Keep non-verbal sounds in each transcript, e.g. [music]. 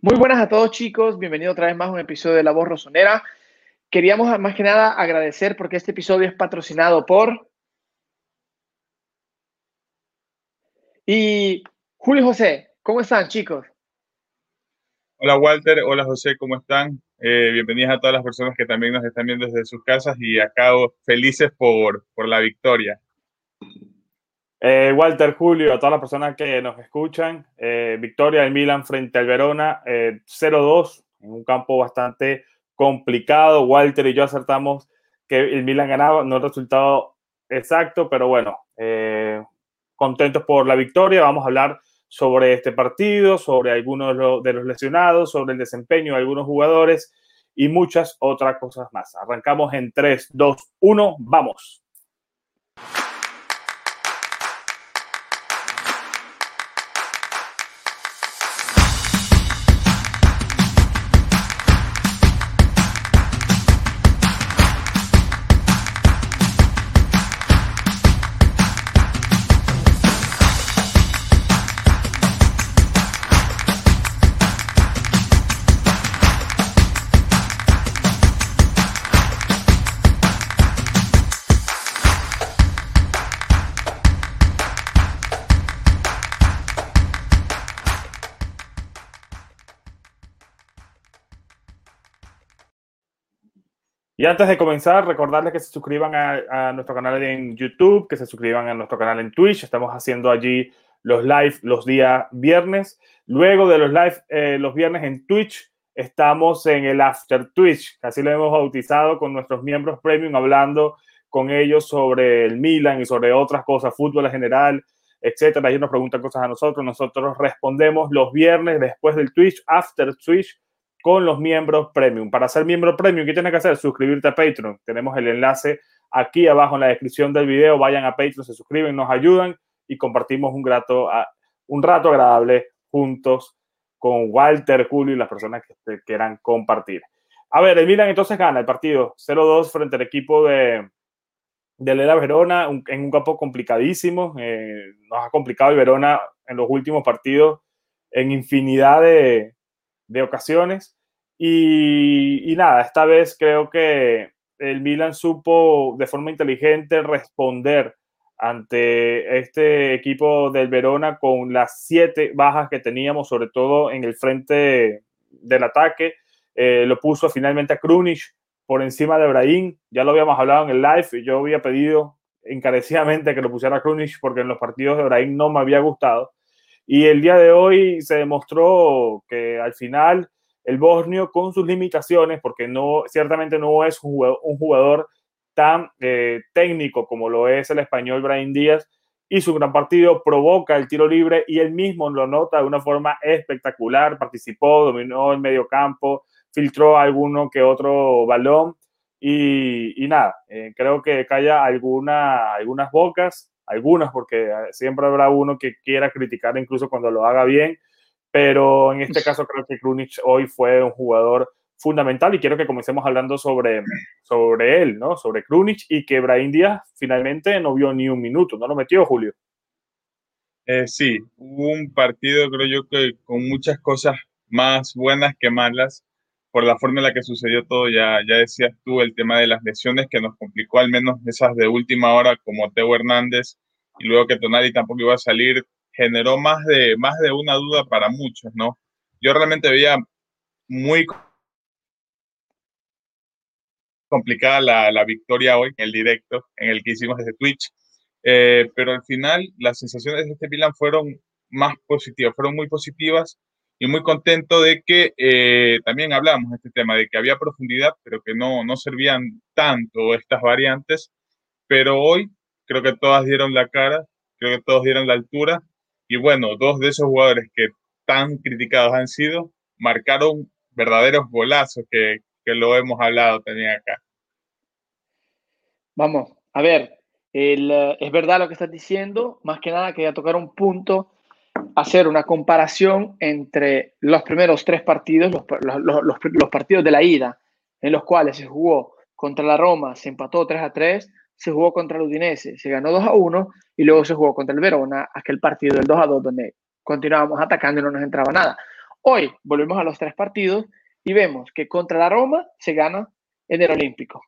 Muy buenas a todos chicos, bienvenido otra vez más a un episodio de La Voz Rosonera. Queríamos más que nada agradecer porque este episodio es patrocinado por... Y Julio José, ¿cómo están chicos? Hola Walter, hola José, ¿cómo están? Eh, bienvenidas a todas las personas que también nos están viendo desde sus casas y acá felices por, por la victoria. Eh, Walter, Julio, a todas las personas que nos escuchan, eh, victoria del Milan frente al Verona, 0-2, en un campo bastante complicado. Walter y yo acertamos que el Milan ganaba, no el resultado exacto, pero bueno, contentos por la victoria. Vamos a hablar sobre este partido, sobre algunos de los lesionados, sobre el desempeño de algunos jugadores y muchas otras cosas más. Arrancamos en 3, 2, 1, vamos. Y antes de comenzar, recordarles que se suscriban a, nuestro canal en YouTube, que se suscriban a nuestro canal en Twitch. Estamos haciendo allí los live los días viernes. Luego de los live eh, los viernes en Twitch, estamos en el After Twitch, así lo hemos bautizado con nuestros miembros premium, hablando con ellos sobre el Milan y sobre otras cosas, fútbol en general, etcétera. Ellos nos preguntan cosas a nosotros, nosotros respondemos los viernes después del Twitch, After Twitch con los miembros premium. Para ser miembro premium, ¿qué tienes que hacer? Suscribirte a Patreon. Tenemos el enlace aquí abajo en la descripción del video. Vayan a Patreon, se suscriben, nos ayudan y compartimos un, grato, un rato agradable juntos con Walter, Julio y las personas que quieran compartir. A ver, el Milan entonces gana el partido 0-2 frente al equipo de, de Lela Verona en un campo complicadísimo. Eh, nos ha complicado el Verona en los últimos partidos en infinidad de, de ocasiones. Y, nada, esta vez creo que el Milan supo de forma inteligente responder ante este equipo del Verona con las siete bajas que teníamos, sobre todo en el frente del ataque. Eh, lo puso finalmente a Krunic por encima de Brahim. Ya lo habíamos hablado en el live. Yo había pedido encarecidamente que lo pusiera a Krunic porque en los partidos de Brahim no me había gustado. Y el día de hoy se demostró que al final el bosnio con sus limitaciones, porque no, ciertamente no es un jugador, tan eh, técnico como lo es el español Brian Díaz, y su gran partido provoca el tiro libre y él mismo lo nota de una forma espectacular, participó, dominó el medio campo, filtró alguno que otro balón y, nada, eh, creo que calla alguna, algunas bocas algunas, porque eh, siempre habrá uno que quiera criticar incluso cuando lo haga bien, pero en este caso creo que Krunic hoy fue un jugador fundamental y quiero que comencemos hablando sobre, sobre él, ¿no? Sobre Krunic y que Brahim Díaz finalmente no vio ni un minuto, ¿no lo metió Julio? Eh, sí, hubo un partido creo yo que con muchas cosas más buenas que malas por la forma en la que sucedió todo, ya, ya decías tú el tema de las lesiones que nos complicó al menos esas de última hora como Teo Hernández y luego que Tonali tampoco iba a salir, generó más de, más de una duda para muchos, ¿no? Yo realmente veía muy complicada la, la victoria hoy en el directo, en el que hicimos desde Twitch, eh, pero al final las sensaciones de este Milan fueron más positivas, fueron muy positivas y muy contento de que eh, también hablamos de este tema, de que había profundidad, pero que no, no servían tanto estas variantes, pero hoy creo que todas dieron la cara, creo que todos dieron la altura, y bueno, dos de esos jugadores que tan criticados han sido, marcaron verdaderos golazos que, que lo hemos hablado también acá. Vamos, a ver, el, eh, es verdad lo que estás diciendo, más que nada quería tocar un punto hacer una comparación entre los primeros tres partidos, los, partidos de la ida, en los cuales se jugó contra la Roma, se empató 3 a 3, se jugó contra el Udinese, se ganó 2 a 1 y luego se jugó contra el Verona, aquel partido del 2 a 2 donde continuábamos atacando y no nos entraba nada. Hoy volvemos a los tres partidos y vemos que contra la Roma se gana en el Olímpico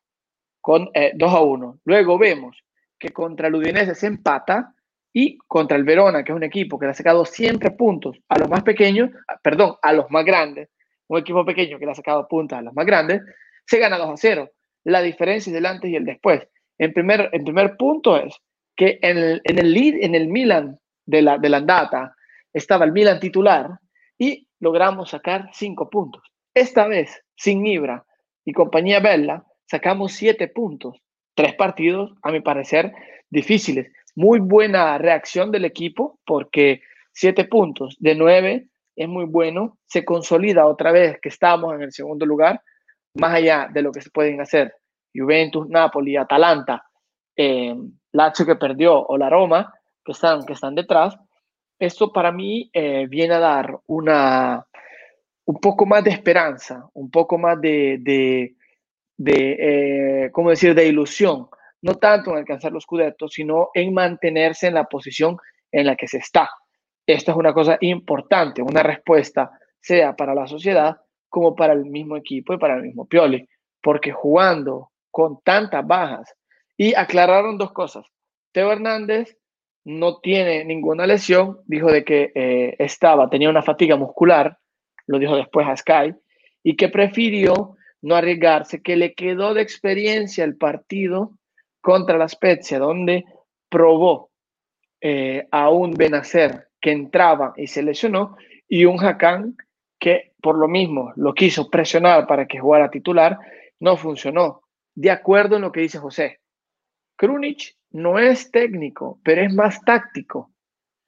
con 2 eh, a 1. Luego vemos que contra el Udinese se empata y contra el Verona, que es un equipo que le ha sacado siempre puntos a los más pequeños, ah, perdón, a los más grandes, un equipo pequeño que le ha sacado puntos a los más grandes, se gana 2 a 0. La diferencia es el antes y el después. En primer, en primer punto es que en el, en el lead, en el Milan de la, de la Andata, estaba el Milan titular y logramos sacar 5 puntos. Esta vez, sin Ibra y compañía Bella, sacamos 7 puntos. Tres partidos, a mi parecer, difíciles. Muy buena reacción del equipo porque 7 puntos de 9 es muy bueno. Se consolida otra vez que estamos en el segundo lugar, más allá de lo que se pueden hacer Juventus, Napoli, Atalanta, eh, Lazio que perdió o la Roma, que están, que están detrás. Esto para mí eh, viene a dar una, un poco más de esperanza, un poco más de, de, eh, ¿cómo decir?, de ilusión, no tanto en alcanzar los cudetos, sino en mantenerse en la posición en la que se está. Esta es una cosa importante, una respuesta, sea para la sociedad como para el mismo equipo y para el mismo Pioli, porque jugando con tantas bajas, y aclararon dos cosas. Teo Hernández no tiene ninguna lesión, dijo de que eh, estaba, tenía una fatiga muscular, lo dijo después a Sky, y que prefirió no arriesgarse, que le quedó de experiencia el partido contra la Spezia, donde probó eh, a un Benacer que entraba y se lesionó, y un Hakan que por lo mismo lo quiso presionar para que jugara titular, no funcionó. De acuerdo en lo que dice José, Krunic no es técnico, pero es más táctico.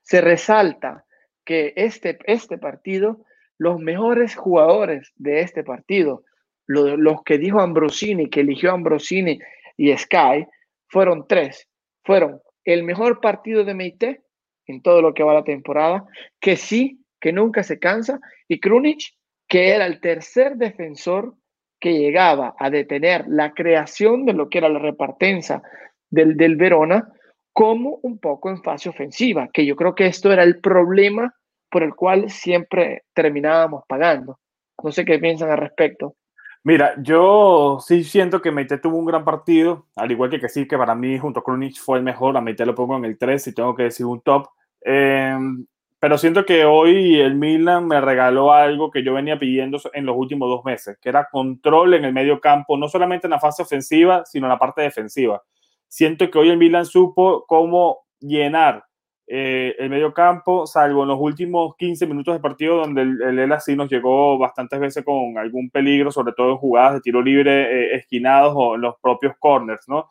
Se resalta que este, este partido, los mejores jugadores de este partido, los que dijo Ambrosini, que eligió Ambrosini y Sky, fueron tres. Fueron el mejor partido de Meite en todo lo que va la temporada, que sí, que nunca se cansa, y Krunic, que era el tercer defensor que llegaba a detener la creación de lo que era la repartenza del, del Verona, como un poco en fase ofensiva, que yo creo que esto era el problema por el cual siempre terminábamos pagando. No sé qué piensan al respecto. Mira, yo sí siento que Meite tuvo un gran partido, al igual que que sí, que para mí junto a Krunic fue el mejor, a Meite lo pongo en el 3 si tengo que decir un top. Em, pero siento que hoy el Milan me regaló algo que yo venía pidiendo en los últimos dos meses, que era control en el medio campo, no solamente en la fase ofensiva, sino en la parte defensiva. Siento que hoy el Milan supo cómo llenar eh, el medio campo, salvo en los últimos 15 minutos de partido, donde el, el sí nos llegó bastantes veces con algún peligro, sobre todo en jugadas de tiro libre eh, esquinados o en los propios corners, ¿no?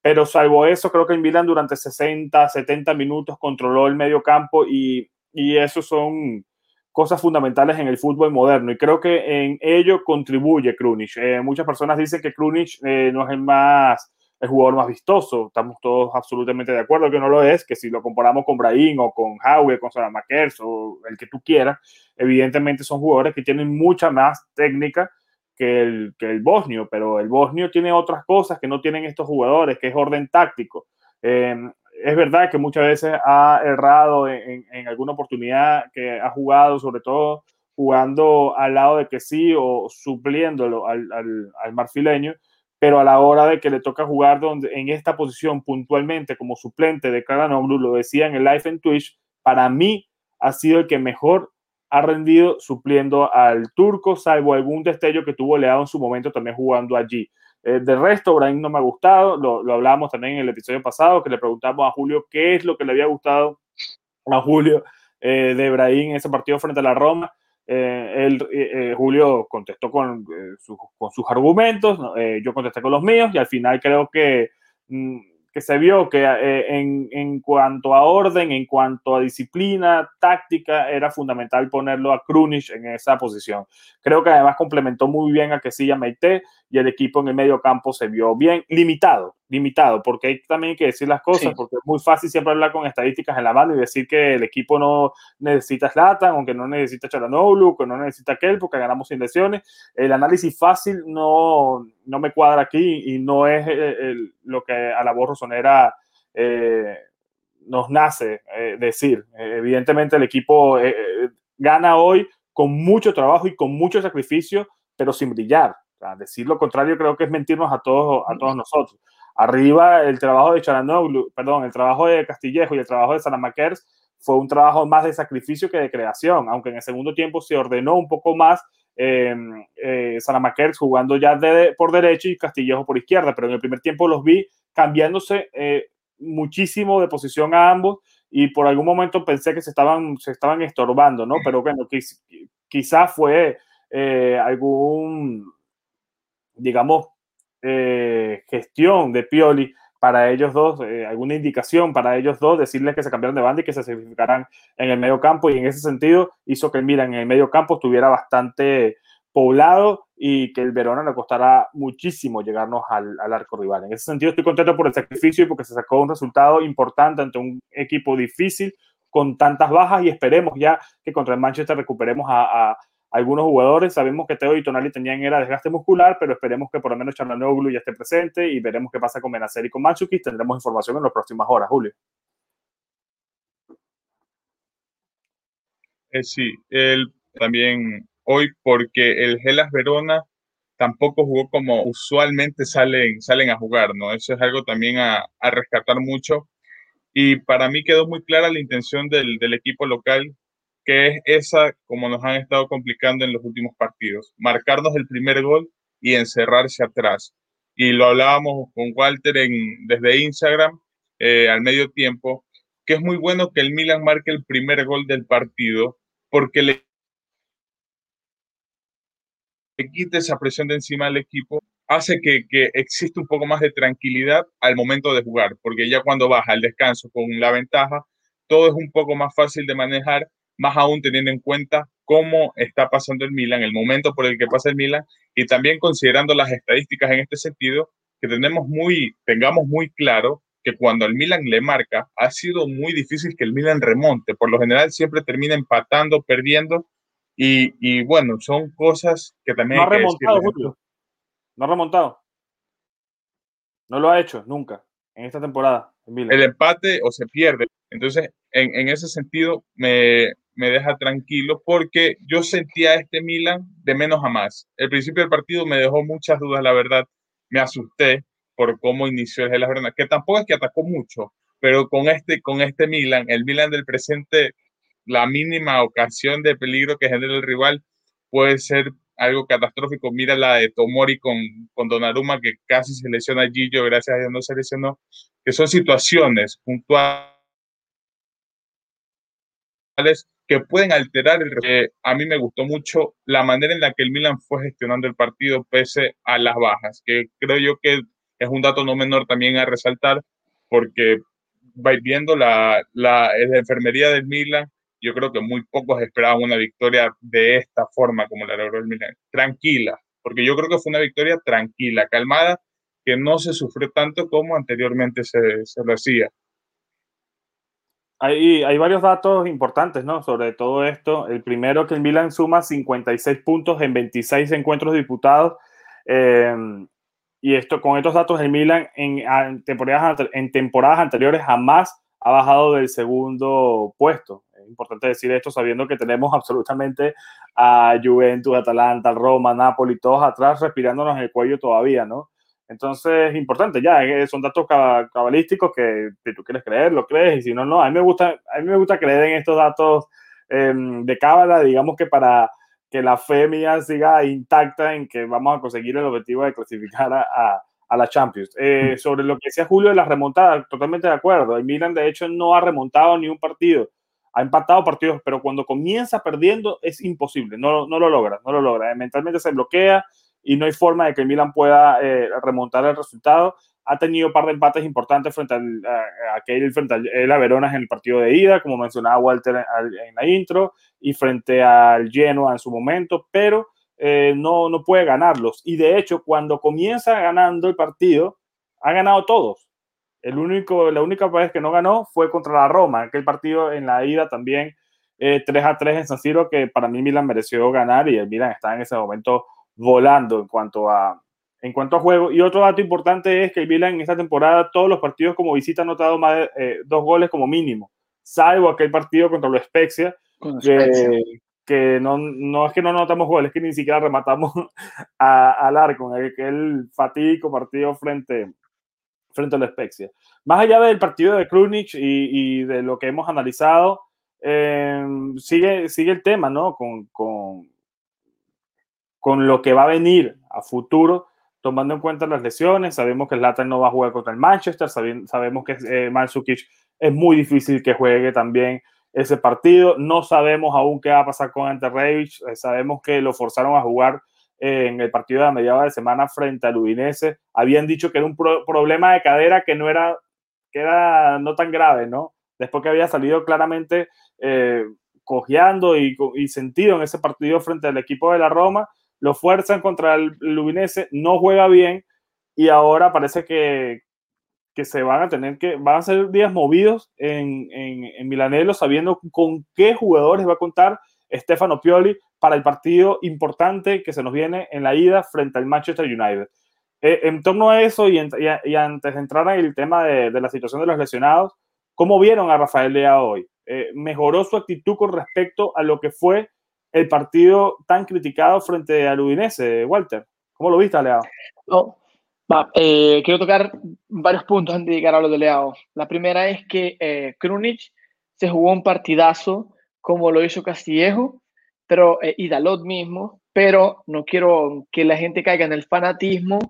Pero salvo eso, creo que el Milan durante 60, 70 minutos controló el medio campo y, y eso son cosas fundamentales en el fútbol moderno y creo que en ello contribuye Krunic. Eh, muchas personas dicen que Krunic no es el más el jugador más vistoso. Estamos todos absolutamente de acuerdo que no lo es, que si lo comparamos con Brahim o con Howe, con Salamakers o el que tú quieras, evidentemente son jugadores que tienen mucha más técnica que el, que el bosnio, pero el bosnio tiene otras cosas que no tienen estos jugadores, que es orden táctico. Em, es verdad que muchas veces ha errado en, alguna oportunidad que ha jugado, sobre todo jugando al lado de que sí o supliéndolo al, al, al marfileño, pero a la hora de que le toca jugar donde, en esta posición puntualmente como suplente de Karanoglu, lo decía en el live en Twitch, para mí ha sido el que mejor ha rendido supliendo al turco, salvo algún destello que tuvo Leao en su momento también jugando allí. Eh, de resto, Brahim no me ha gustado, lo, lo hablamos también en el episodio pasado, que le preguntamos a Julio qué es lo que le había gustado a Julio eh, de Brahim en ese partido frente a la Roma. Eh, eh, eh, Julio contestó con, con sus argumentos, yo contesté con los míos y al final creo que mm, que se vio que eh, en, en, cuanto a orden, en cuanto a disciplina, táctica, era fundamental ponerlo a Krunic en esa posición. Creo que además complementó muy bien a Quesilla Meite y el equipo en el medio campo se vio bien limitado, limitado, porque hay también que decir las cosas, sí. porque es muy fácil siempre hablar con estadísticas en la mano y decir que el equipo no necesita Slatan, aunque no necesita Charanoglu, que no necesita aquel, porque ganamos sin lesiones. El análisis fácil no, no me cuadra aquí y no es el, el, lo que a la voz rosonera eh, nos nace eh, decir. Eh, evidentemente el equipo eh, gana hoy con mucho trabajo y con mucho sacrificio, pero sin brillar. decir lo contrario creo que es mentirnos a todos, a todos nosotros. Arriba el trabajo de Charanoglu, perdón, el trabajo de Castillejo y el trabajo de Sanamakers fue un trabajo más de sacrificio que de creación, aunque en el segundo tiempo se ordenó un poco más eh, eh, jugando ya de, por derecha y Castillejo por izquierda, pero en el primer tiempo los vi cambiándose eh, muchísimo de posición a ambos y por algún momento pensé que se estaban, se estaban estorbando, ¿no? Pero bueno, quizás fue eh, algún, digamos, gestión de Pioli para ellos dos, eh, alguna indicación para ellos dos, decirles que se cambiaron de banda y que se sacrificaran en el medio campo. Y en ese sentido hizo que el Milan en el medio campo estuviera bastante poblado y que el Verona le costara muchísimo llegarnos al, al, arco rival. En ese sentido estoy contento por el sacrificio y porque se sacó un resultado importante ante un equipo difícil con tantas bajas y esperemos ya que contra el Manchester recuperemos a, algunos jugadores. Sabemos que Teo y Tonali tenían era desgaste muscular, pero esperemos que por lo menos Charlanoglu ya esté presente y veremos qué pasa con Benacer y con Machuki. Tendremos información en las próximas horas, Julio. Eh, sí, él también hoy porque el Gelas Verona tampoco jugó como usualmente salen, salen a jugar, ¿no? Eso es algo también a, a rescatar mucho. Y para mí quedó muy clara la intención del, del equipo local que es esa como nos han estado complicando en los últimos partidos, marcarnos el primer gol y encerrarse atrás. Y lo hablábamos con Walter en, desde Instagram eh, al medio tiempo, que es muy bueno que el Milan marque el primer gol del partido porque le, le quite esa presión de encima del equipo, hace que, que existe un poco más de tranquilidad al momento de jugar, porque ya cuando baja al descanso con la ventaja, todo es un poco más fácil de manejar más aún teniendo en cuenta cómo está pasando el Milan, el momento por el que pasa el Milan y también considerando las estadísticas en este sentido, que tenemos muy, tengamos muy claro que cuando el Milan le marca, ha sido muy difícil que el Milan remonte. Por lo general siempre termina empatando, perdiendo y, y bueno, son cosas que también... No ha remontado, Julio. No ha remontado. No lo ha hecho nunca en esta temporada. El, el empate o se pierde. Entonces, en, en ese sentido, me, me deja tranquilo porque yo sentía a este Milan de menos a más. El principio del partido me dejó muchas dudas, la verdad. Me asusté por cómo inició el Verona, que tampoco es que atacó mucho, pero con este, con este Milan, el Milan del presente, la mínima ocasión de peligro que genera el rival puede ser algo catastrófico. Mira la de Tomori con, con Donnarumma, que casi se lesiona a Gillo, gracias a Dios no se lesionó, que son situaciones puntuales que pueden alterar el eh, A mí me gustó mucho la manera en la que el Milan fue gestionando el partido pese a las bajas, que creo yo que es un dato no menor también a resaltar, porque vais viendo la, la, enfermería del Milan, yo creo que muy pocos esperaban una victoria de esta forma como la logró el Milan. Tranquila, porque yo creo que fue una victoria tranquila, calmada, que no se sufrió tanto como anteriormente se, se lo hacía. Hay, hay, varios datos importantes, ¿no? Sobre todo esto. El primero, que el Milan suma 56 puntos en 26 encuentros disputados. Eh, y esto, con estos datos, el Milan en, en, temporadas, en temporadas anteriores jamás ha bajado del segundo puesto. Es importante decir esto sabiendo que tenemos absolutamente a Juventus, Atalanta, Roma, Napoli, todos atrás respirándonos en el cuello todavía, ¿no? Entonces, importante, ya, eh, son datos cabalísticos que si tú quieres creer, lo crees, y si no, no. A mí me gusta, a mí me gusta creer en estos datos eh, de cábala, digamos que para que la fe mía siga intacta en que vamos a conseguir el objetivo de clasificar a, a, a la Champions. Eh, sobre lo que decía Julio de las remontadas, totalmente de acuerdo. El Milan, de hecho, no ha remontado ni un partido. Ha empatado partidos, pero cuando comienza perdiendo es imposible, no, no lo logra, no lo logra. Mentalmente se bloquea, y no hay forma de que Milan pueda eh, remontar el resultado. Ha tenido un par de empates importantes frente al, a, aquel frente a la Verona en el partido de ida, como mencionaba Walter en, la intro, y frente al Genoa en su momento, pero eh, no, no puede ganarlos. Y de hecho, cuando comienza ganando el partido, ha ganado todos. El único, la única vez que no ganó fue contra la Roma, aquel partido en la ida también eh, 3 a 3 en San Siro, que para mí Milan mereció ganar y el Milan está en ese momento volando en cuanto a, en cuanto a juego. Y otro dato importante es que el Milan en esta temporada, todos los partidos como visita ha anotado más de eh, dos goles como mínimo, salvo aquel partido contra los Spezia, que, que no, no es que no notamos goles, es que ni siquiera rematamos [laughs] al arco en aquel fatídico partido frente, frente a la Spezia. Más allá del partido de Krunic y, y de lo que hemos analizado, eh, sigue, sigue el tema, ¿no? Con, con, con, lo que va a venir a futuro, tomando en cuenta las lesiones. Sabemos que Zlatan no va a jugar contra el Manchester, sabemos que eh, es muy difícil que juegue también ese partido. No sabemos aún qué va a pasar con Ante eh, sabemos que lo forzaron a jugar eh, en el partido de la mediada de semana frente al Udinese. Habían dicho que era un problema de cadera que no era, que era no tan grave, ¿no? Después que había salido claramente eh, cojeando y, sentido en ese partido frente al equipo de la Roma, lo fuerzan contra el, Udinese, no juega bien y ahora parece que, que se van a tener que, van a ser días movidos en, en, en Milanello, sabiendo con qué jugadores va a contar Stefano Pioli para el partido importante que se nos viene en la ida frente al Manchester United. Eh, en torno a eso y, y, antes de entrar en el tema de, de, la situación de los lesionados, ¿cómo vieron a Rafael Lea hoy? Eh, ¿Mejoró su actitud con respecto a lo que fue el partido tan criticado frente al Udinese, Walter? ¿Cómo lo viste, Leao? No, eh, quiero tocar varios puntos antes de llegar a lo de Leao. La primera es que eh, se jugó un partidazo como lo hizo Castillejo pero, eh, y Dalot mismo, pero no quiero que la gente caiga en el fanatismo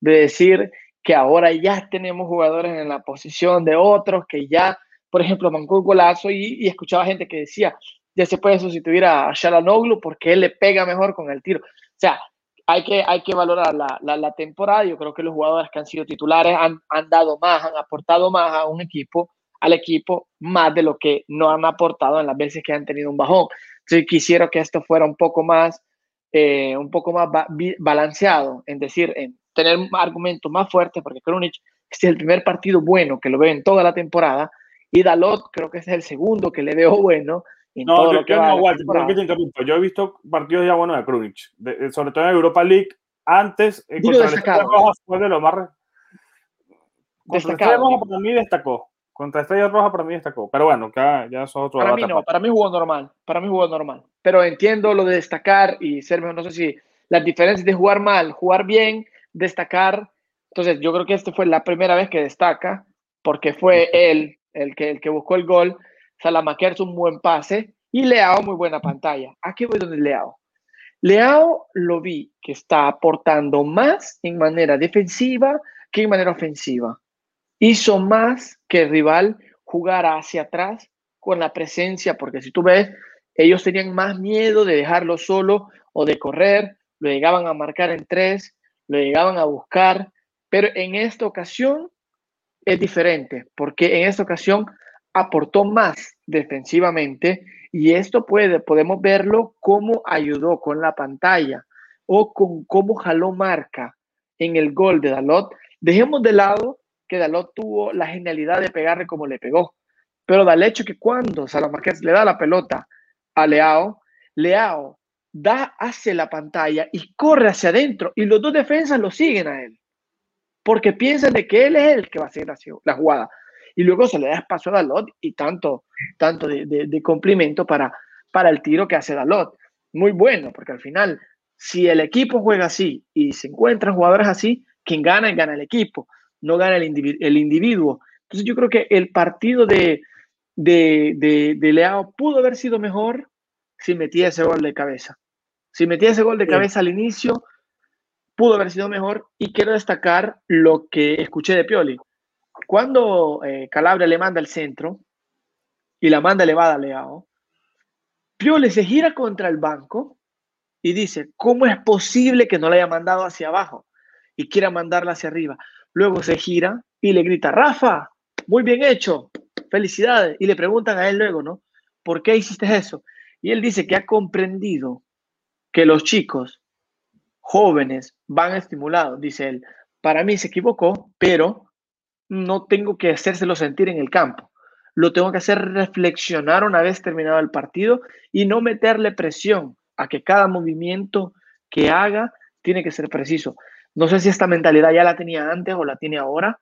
de decir que ahora ya tenemos jugadores en la posición de otros, que ya, por ejemplo, mancó un golazo y escuchaba gente que decía, ya se puede sustituir a Shalanoglu porque él le pega mejor con el tiro. O sea, hay que, hay que valorar la, la, temporada. Yo creo que los jugadores que han sido titulares han, han, dado más, han aportado más a un equipo, al equipo, más de lo que no han aportado en las veces que han tenido un bajón. Entonces quisiera que esto fuera un poco más, eh, un poco más balanceado, en decir, en tener argumentos más fuertes, porque Krunic este es el primer partido bueno que lo veo en toda la temporada, y Dalot creo que es el segundo que le veo [laughs] bueno, no, yo, que Yo he visto partidos ya buenos de Krunic, eh, sobre todo en Europa League. Antes, en contra Estrella Roja fue de lo más. Contra Estrella Roja para mí destacó. Contra Estrella Roja para mí destacó. Pero bueno, ya, ya es otro Para mí no, para mí jugó normal. Para mí jugó normal. Pero entiendo lo de destacar y ser mejor. No sé si las diferencias de jugar mal, jugar bien, destacar. Entonces, yo creo que este fue la primera vez que destaca, porque fue él el que, el que buscó el gol Salamaquer es un buen pase y Leao muy buena pantalla. Aquí voy donde Leao. Leao lo vi que está aportando más en manera defensiva que en manera ofensiva. Hizo más que el rival jugara hacia atrás con la presencia, porque si tú ves, ellos tenían más miedo de dejarlo solo o de correr, lo llegaban a marcar en tres, lo llegaban a buscar, pero en esta ocasión es diferente, porque en esta ocasión aportó más defensivamente y esto puede, podemos verlo como ayudó con la pantalla o con cómo jaló marca en el gol de Dalot. Dejemos de lado que Dalot tuvo la genialidad de pegarle como le pegó, pero da el hecho que cuando Salamarqués le da la pelota a Leao, Leao da hacia la pantalla y corre hacia adentro y los dos defensas lo siguen a él porque piensan de que él es el que va a hacer la jugada y luego se le da espacio a Dalot y tanto, tanto de, de, cumplimiento para, para el tiro que hace Dalot. Muy bueno, porque al final, si el equipo juega así y se encuentran jugadores así, quien gana, gana el equipo, no gana el, individuo. El individuo. Entonces yo creo que el partido de, de, de, de Leao pudo haber sido mejor si metía ese gol de cabeza. Si metía ese gol de cabeza al inicio, pudo haber sido mejor. Y quiero destacar lo que escuché de Pioli cuando eh, Calabria le manda el centro y la manda elevada a Leao, Piole se gira contra el banco y dice, ¿cómo es posible que no la haya mandado hacia abajo y quiera mandarla hacia arriba? Luego se gira y le grita, Rafa, muy bien hecho, felicidades. Y le preguntan a él luego, ¿no? ¿Por qué hiciste eso? Y él dice que ha comprendido que los chicos jóvenes van estimulados, dice él. Para mí se equivocó, pero no tengo que hacérselo sentir en el campo. Lo tengo que hacer reflexionar una vez terminado el partido y no meterle presión a que cada movimiento que haga tiene que ser preciso. No sé si esta mentalidad ya la tenía antes o la tiene ahora,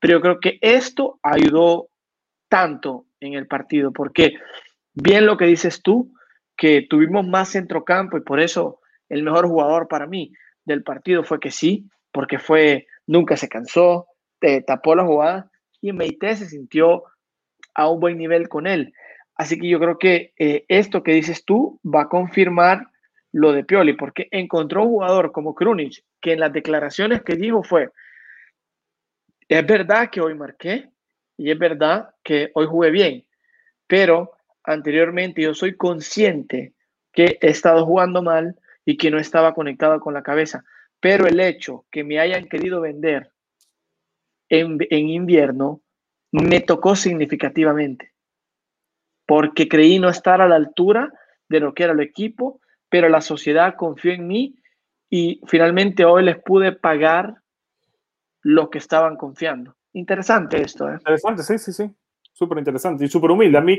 pero yo creo que esto ayudó tanto en el partido, porque bien lo que dices tú, que tuvimos más centrocampo y por eso el mejor jugador para mí del partido fue que sí, porque fue, nunca se cansó, tapó la jugada y Meite se sintió a un buen nivel con él. Así que yo creo que eh, esto que dices tú va a confirmar lo de Pioli, porque encontró un jugador como Krunic, que en las declaraciones que dijo fue, es verdad que hoy marqué y es verdad que hoy jugué bien, pero anteriormente yo soy consciente que he estado jugando mal y que no estaba conectado con la cabeza, pero el hecho que me hayan querido vender en, en invierno me tocó significativamente, porque creí no estar a la altura de lo que era el equipo, pero la sociedad confió en mí y finalmente hoy les pude pagar lo que estaban confiando. Interesante esto. ¿eh? Interesante, sí, sí, sí. Súper interesante y súper humilde. A mí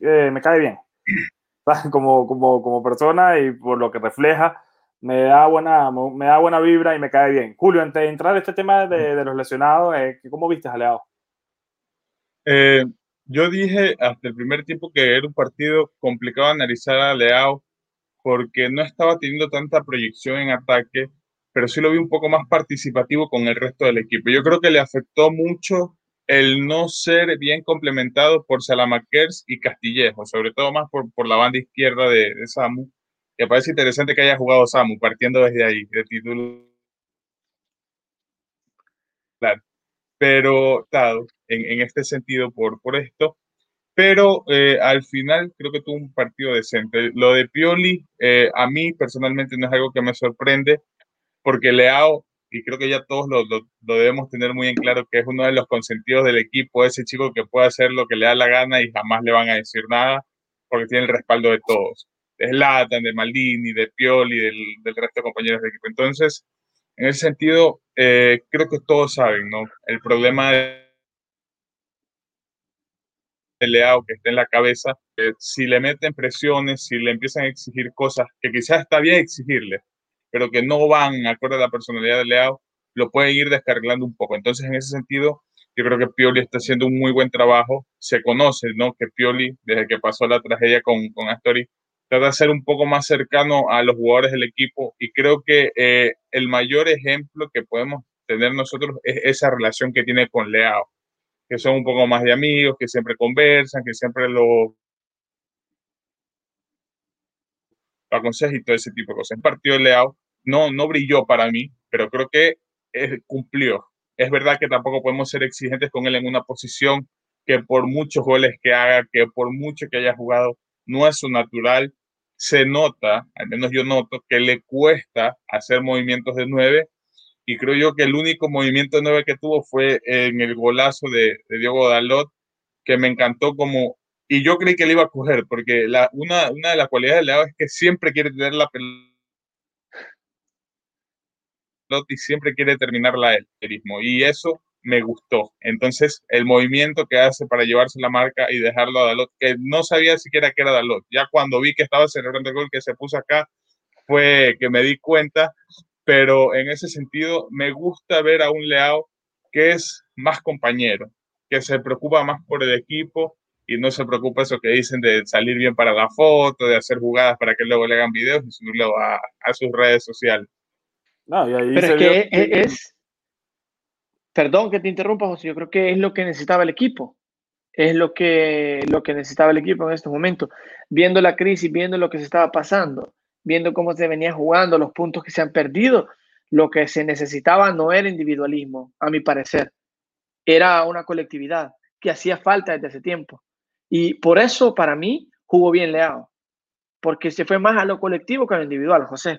eh, me cae bien. [clears throat] Como, como, como persona y por lo que refleja, me da, buena, me da buena vibra y me cae bien. Julio, antes de entrar a este tema de, de los lesionados, eh, ¿cómo viste a Leao? Eh, yo dije hasta el primer tiempo que era un partido complicado analizar a Leao porque no estaba teniendo tanta proyección en ataque, pero sí lo vi un poco más participativo con el resto del equipo. Yo creo que le afectó mucho el no ser bien complementado por Salamakers y Castillejo, sobre todo más por, por la banda izquierda de, de Samu. Me parece interesante que haya jugado Samu, partiendo desde ahí, de título. Claro. Pero, dado, en, en este sentido por, por esto. Pero eh, al final creo que tuvo un partido decente. Lo de Pioli, eh, a mí personalmente no es algo que me sorprende, porque Leao, y creo que ya todos lo, lo, lo, debemos tener muy en claro, que es uno de los consentidos del equipo, ese chico que puede hacer lo que le da la gana y jamás le van a decir nada, porque tiene el respaldo de todos. De Zlatan, de Maldini, de Pioli, del, del resto de compañeros de equipo. Entonces, en ese sentido, eh, creo que todos saben, ¿no? El problema de Leao que está en la cabeza, si le meten presiones, si le empiezan a exigir cosas que quizás está bien exigirle, pero que no van acorde a la personalidad de Leao, lo pueden ir descargando un poco. Entonces, en ese sentido, yo creo que Pioli está haciendo un muy buen trabajo. Se conoce, ¿no? Que Pioli, desde que pasó la tragedia con, con Astori, trata de ser un poco más cercano a los jugadores del equipo y creo que eh, el mayor ejemplo que podemos tener nosotros es esa relación que tiene con Leao que son un poco más de amigos, que siempre conversan, que siempre lo, aconsejan y todo ese tipo de cosas. El partido de Leao no, no brilló para mí, pero creo que es, cumplió. Es verdad que tampoco podemos ser exigentes con él en una posición que por muchos goles que haga, que por mucho que haya jugado, no es su natural. Se nota, al menos yo noto, que le cuesta hacer movimientos de nueve y creo yo que el único movimiento nueve que tuvo fue en el golazo de, de Diego Dalot, que me encantó como, y yo creí que le iba a coger, porque la, una, una de las cualidades de Leao es que siempre quiere tener la pelota y siempre quiere terminarla él, y eso me gustó. Entonces, el movimiento que hace para llevarse la marca y dejarlo a Dalot, que no sabía siquiera que era Dalot, ya cuando vi que estaba celebrando el gol que se puso acá, fue que me di cuenta pero en ese sentido me gusta ver a un Leao que es más compañero, que se preocupa más por el equipo y no se preocupa eso que dicen de salir bien para la foto, de hacer jugadas para que luego le hagan videos y subirlo a, a sus redes sociales. No, y ahí Pero es que es, es, perdón que te interrumpa, José, yo creo que es lo que necesitaba el equipo. Es lo que, lo que necesitaba el equipo en este momento. Viendo la crisis, viendo lo que se estaba pasando viendo cómo se venía jugando, los puntos que se han perdido, lo que se necesitaba no era individualismo, a mi parecer, era una colectividad que hacía falta desde ese tiempo. Y por eso, para mí, jugó bien Leao, porque se fue más a lo colectivo que a lo individual, José.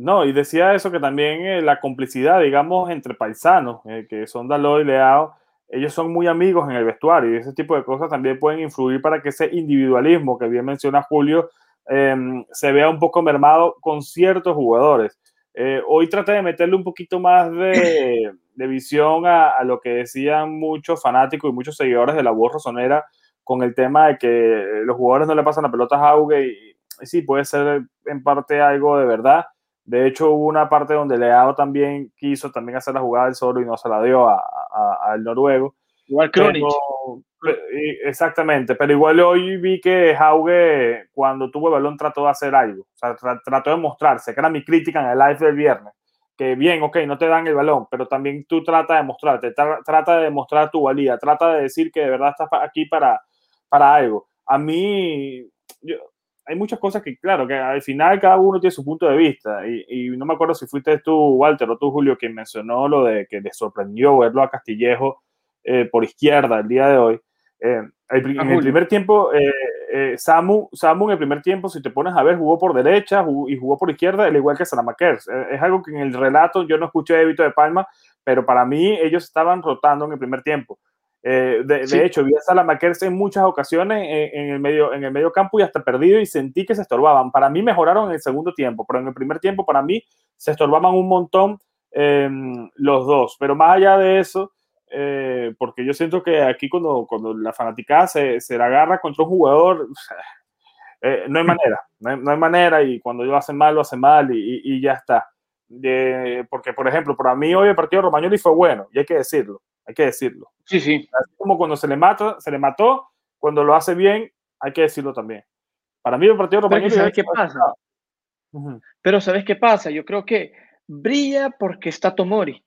No, y decía eso que también eh, la complicidad, digamos, entre paisanos, eh, que son Dalot y Leao, ellos son muy amigos en el vestuario y ese tipo de cosas también pueden influir para que ese individualismo que bien menciona Julio eh, se vea un poco mermado con ciertos jugadores. Eh, hoy traté de meterle un poquito más de, [coughs] de visión a, a, lo que decían muchos fanáticos y muchos seguidores de la voz rosonera con el tema de que los jugadores no le pasan la pelota a Hauge y, y, sí, puede ser en parte algo de verdad. De hecho, hubo una parte donde Leao también quiso también hacer la jugada del solo y no se la dio al noruego. Igual Kronic. Exactamente, pero igual hoy vi que Jauge, cuando tuvo el balón, trató de hacer algo. O sea, trató de mostrarse, que era mi crítica en el live del viernes. Que bien, ok, no te dan el balón, pero también tú trata de mostrarte, trata de demostrar tu valía, trata de decir que de verdad estás aquí para, para algo. A mí, hay muchas cosas que, claro, que al final cada uno tiene su punto de vista. Y, no me acuerdo si fuiste tú, Walter, o tú, Julio, quien mencionó lo de que le sorprendió verlo a Castillejo eh, por izquierda el día de hoy. Eh, en el primer tiempo, eh, eh, Samu, Samu en el primer tiempo, si te pones a ver, jugó por derecha y jugó por izquierda, al igual que Salamakers. es algo que en el relato yo no escuché de Vito de Palma, pero para mí ellos estaban rotando en el primer tiempo. De, de, hecho, vi a Salamakers en muchas ocasiones en, el medio, en el medio campo y hasta perdido y sentí que se estorbaban. Para mí mejoraron en el segundo tiempo, pero en el primer tiempo para mí se estorbaban un montón em, los dos. Pero más allá de eso, eh, porque yo siento que aquí cuando, cuando la fanaticada se, se la agarra contra un jugador, [sighs] eh, no hay manera, no hay, manera y cuando lo hacen mal, lo hacen mal y, y, ya está. porque, por ejemplo, para mí hoy el partido de Romagnoli fue bueno y hay que decirlo, hay que decirlo. Sí, sí. Así como cuando se le, mata, se le mató, cuando lo hace bien, hay que decirlo también. Para mí el partido Romagnoli... ¿Sabes qué pasa? Pero ¿sabes qué pasa? Yo creo que brilla porque está Tomori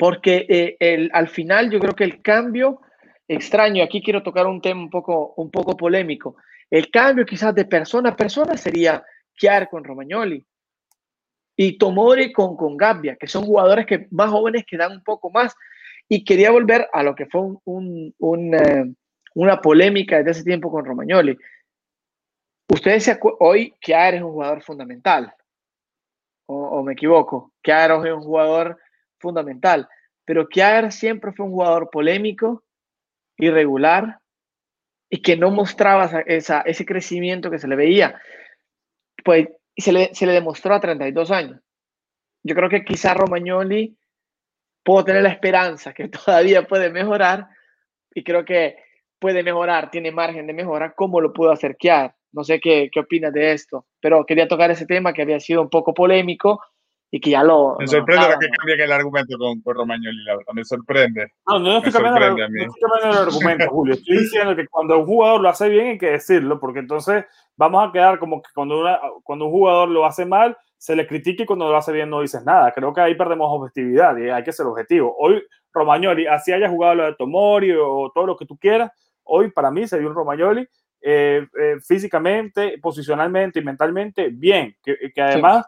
porque eh, el, al final yo creo que el cambio extraño, aquí quiero tocar un tema un poco, un poco polémico, el cambio quizás de persona a persona sería Chiar con Romagnoli y Tomori con, con Gabbia, que son jugadores que, más jóvenes que dan un poco más. Y quería volver a lo que fue un, eh, una polémica desde ese tiempo con Romagnoli. Ustedes se hoy Chiar es un jugador fundamental, o, me equivoco, Chiar es un jugador fundamental. Pero Kiagar siempre fue un jugador polémico, irregular y que no mostraba esa, ese crecimiento que se le veía. Pues se le, se le demostró a 32 años. Yo creo que quizá Romagnoli puedo tener la esperanza que [laughs] todavía puede mejorar y creo que puede mejorar, tiene margen de mejora, como lo pudo hacer Kiar. No sé qué, qué opinas de esto, pero quería tocar ese tema que había sido un poco polémico y que ya lo. Me sorprende que cambien el argumento con, con Romagnoli, la verdad, me sorprende. No, no estoy, cambiando, el, no estoy cambiando el argumento, [laughs] Julio. Estoy diciendo que cuando un jugador lo hace bien hay que decirlo, porque entonces vamos a quedar como que cuando, una, cuando un jugador lo hace mal, se le critica y cuando lo hace bien no dices nada. Creo que ahí perdemos objetividad y hay que ser objetivo. Hoy, Romagnoli, así haya jugado lo de Tomori o todo lo que tú quieras, hoy para mí se dio un Romagnoli. Eh, eh, físicamente, posicionalmente y mentalmente, bien, que, que además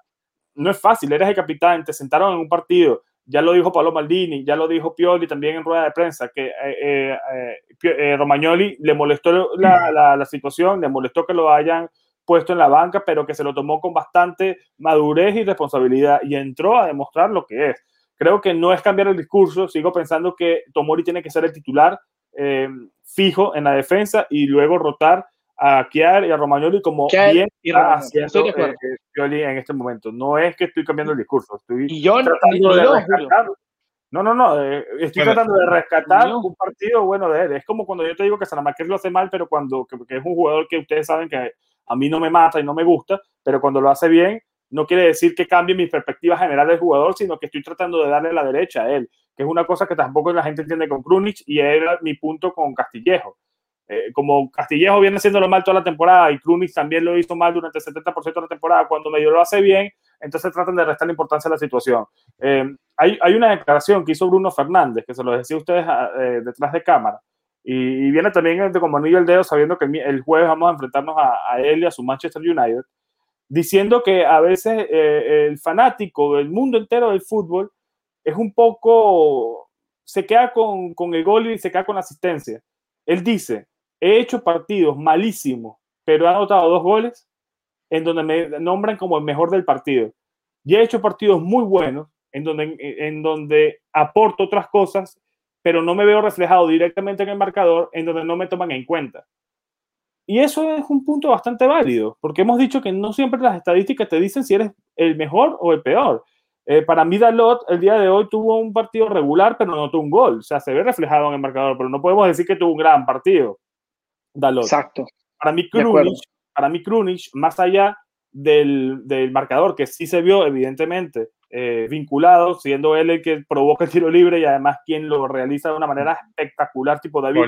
no es fácil, eres el capitán, te sentaron en un partido, ya lo dijo Pablo Maldini, ya lo dijo Pioli también en rueda de prensa, que eh, eh, eh, Romagnoli le molestó la, la, situación, le molestó que lo hayan puesto en la banca, pero que se lo tomó con bastante madurez y responsabilidad y entró a demostrar lo que es. Creo que no es cambiar el discurso, sigo pensando que Tomori tiene que ser el titular fijo en la defensa y luego rotar a Kiar y a Romagnoli como bien y haciendo eh, eh, en este momento. No es que estoy cambiando el discurso, estoy y yo, tratando de rescatar. No, no, no, eh, estoy tratando de rescatar un partido bueno de él. Es como cuando yo te digo que Salamakers lo hace mal, pero cuando que, es un jugador que ustedes saben que a mí no me mata y no me gusta, pero cuando lo hace bien, no quiere decir que cambie mi perspectiva general del jugador, sino que estoy tratando de darle la derecha a él, que es una cosa que tampoco la gente entiende con Krunic y era mi punto con Castillejo. Eh, como Castillejo viene haciéndolo mal toda la temporada y Krunic también lo hizo mal durante el 70% de la temporada, cuando medio lo hace bien, entonces tratan de restar la importancia a la situación. Eh, hay, una declaración que hizo Bruno Fernández, que se lo decía a ustedes ah, eh, detrás de cámara, y, viene también como anillo el dedo, sabiendo que el, jueves vamos a enfrentarnos a, a, él y a su Manchester United, diciendo que a veces el fanático del mundo entero del fútbol es un poco, se queda con, con el gol y se queda con la asistencia. Él dice, He hecho partidos malísimos, pero he anotado dos goles en donde me nombran como el mejor del partido. Y he hecho partidos muy buenos en donde, en donde aporto otras cosas, pero no me veo reflejado directamente en el marcador, en donde no me toman en cuenta. Y eso es un punto bastante válido, porque hemos dicho que no siempre las estadísticas te dicen si eres el mejor o el peor. Eh, para mí, Dalot el día de hoy tuvo un partido regular, pero no tuvo un gol. O sea, se ve reflejado en el marcador, pero no podemos decir que tuvo un gran partido. Exacto. Para mí, Krunic, para mí, Krunic más allá del, del, marcador, que sí se vio evidentemente eh, vinculado, siendo él el que provoca el tiro libre y además quien lo realiza de una manera espectacular, tipo David.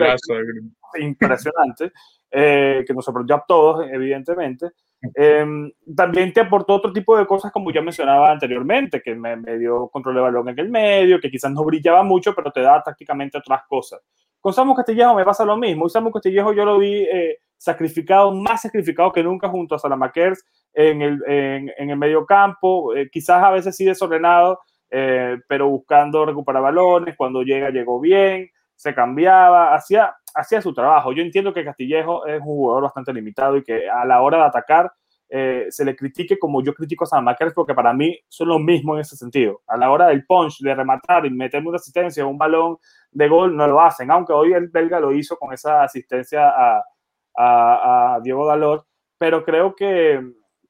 Impresionante, eh, que nos sorprendió a todos, evidentemente. Em, también te aportó otro tipo de cosas, como ya mencionaba anteriormente, que me, dio control de balón en el medio, que quizás no brillaba mucho, pero te da tácticamente otras cosas. Con Samu Castillejo me pasa lo mismo. Samu Castillejo yo lo vi eh, sacrificado, más sacrificado que nunca junto a Salamakers en el, en, el medio campo, eh, quizás a veces sí desordenado, eh, pero buscando recuperar balones, cuando llega llegó bien, se cambiaba, hacía, hacía su trabajo. Yo entiendo que Castillejo es un jugador bastante limitado y que a la hora de atacar eh, se le critique como yo critico a Salamakers porque para mí son lo mismo en ese sentido. A la hora del punch, de rematar y meterme una asistencia un balón de gol, no lo hacen, aunque hoy el belga lo hizo con esa asistencia a, a, a Diego Dalot, pero creo que,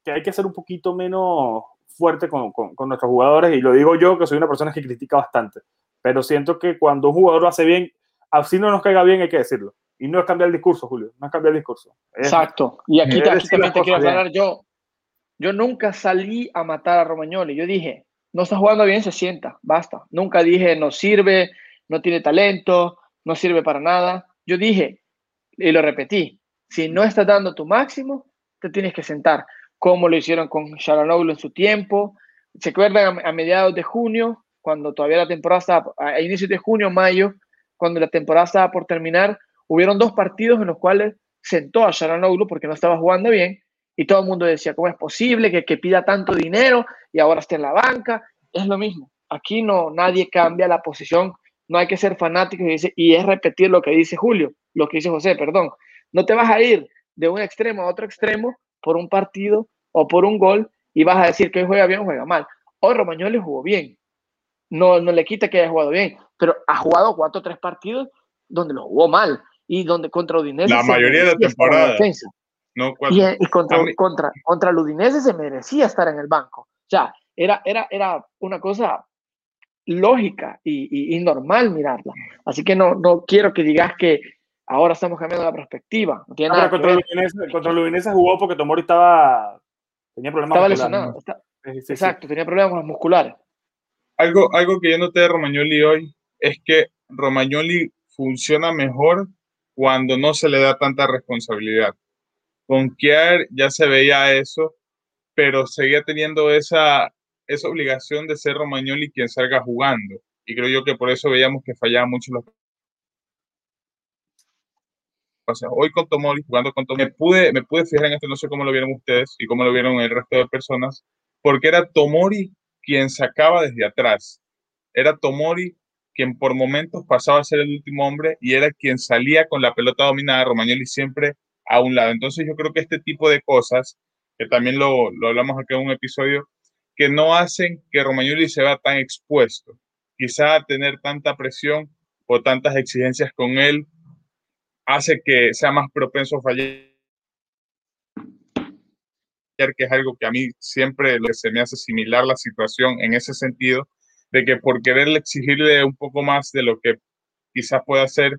que, hay que ser un poquito menos fuerte con, con, con, nuestros jugadores y lo digo yo que soy una persona que critica bastante, pero siento que cuando un jugador lo hace bien, así no nos caiga bien hay que decirlo. Y no es cambiar el discurso, Julio, no es cambiar el discurso. Exacto. Y aquí, aquí también te quiero aclarar yo. Yo nunca salí a matar a Romagnoli. Yo dije, no está jugando bien, se sienta, basta. Nunca dije, no sirve, no tiene talento, no sirve para nada. Yo dije, y lo repetí, si no estás dando tu máximo, te tienes que sentar, como lo hicieron con Sharanoglu en su tiempo. ¿Se acuerdan a, mediados de junio, cuando todavía la temporada estaba, a inicios de junio, mayo, cuando la temporada estaba por terminar, hubieron dos partidos en los cuales sentó a Sharanoglu porque no estaba jugando bien y todo el mundo decía, ¿cómo es posible que, que pida tanto dinero y ahora esté en la banca? Es lo mismo. Aquí no, nadie cambia la posición, no hay que ser fanático y, dice, y es repetir lo que dice Julio, lo que dice José, perdón. No te vas a ir de un extremo a otro extremo por un partido o por un gol y vas a decir que juega bien o juega mal. Hoy Romagnoli jugó bien. No, no le quita que haya jugado bien, pero ha jugado cuatro o tres partidos donde lo jugó mal y donde contra Udinese. La mayoría de la temporada. No, y, y, contra, contra, contra el Udinese se merecía estar en el banco. O sea, era, era, era una cosa lógica y, y, y, normal mirarla. Así que no, no quiero que digas que ahora estamos cambiando la perspectiva. No tiene contra, el Udinese, contra el Udinese jugó porque Tomori estaba tenía problemas estaba lesionado. Está, sí, sí, exacto, sí. tenía problemas musculares. Algo, algo que yo noté de Romagnoli hoy es que Romagnoli funciona mejor cuando no se le da tanta responsabilidad. Con Kier ya se veía eso, pero seguía teniendo esa, esa obligación de ser Romagnoli quien salga jugando. Y creo yo que por eso veíamos que fallaban mucho los hoy con Tomori, jugando con Tomori, me pude, me pude fijar en esto, no sé cómo lo vieron ustedes y cómo lo vieron el resto de personas, porque era Tomori quien sacaba desde atrás. Era Tomori quien por momentos pasaba a ser el último hombre y era quien salía con la pelota dominada, Romagnoli siempre a un lado. Entonces yo creo que este tipo de cosas, que también lo, lo hablamos aquí en un episodio, que no hacen que Romagnoli se vea tan expuesto. Quizá tener tanta presión o tantas exigencias con él hace que sea más propenso a fallar, que es algo que a mí siempre se me hace similar la situación en ese sentido, de que por quererle exigirle un poco más de lo que quizás pueda hacer,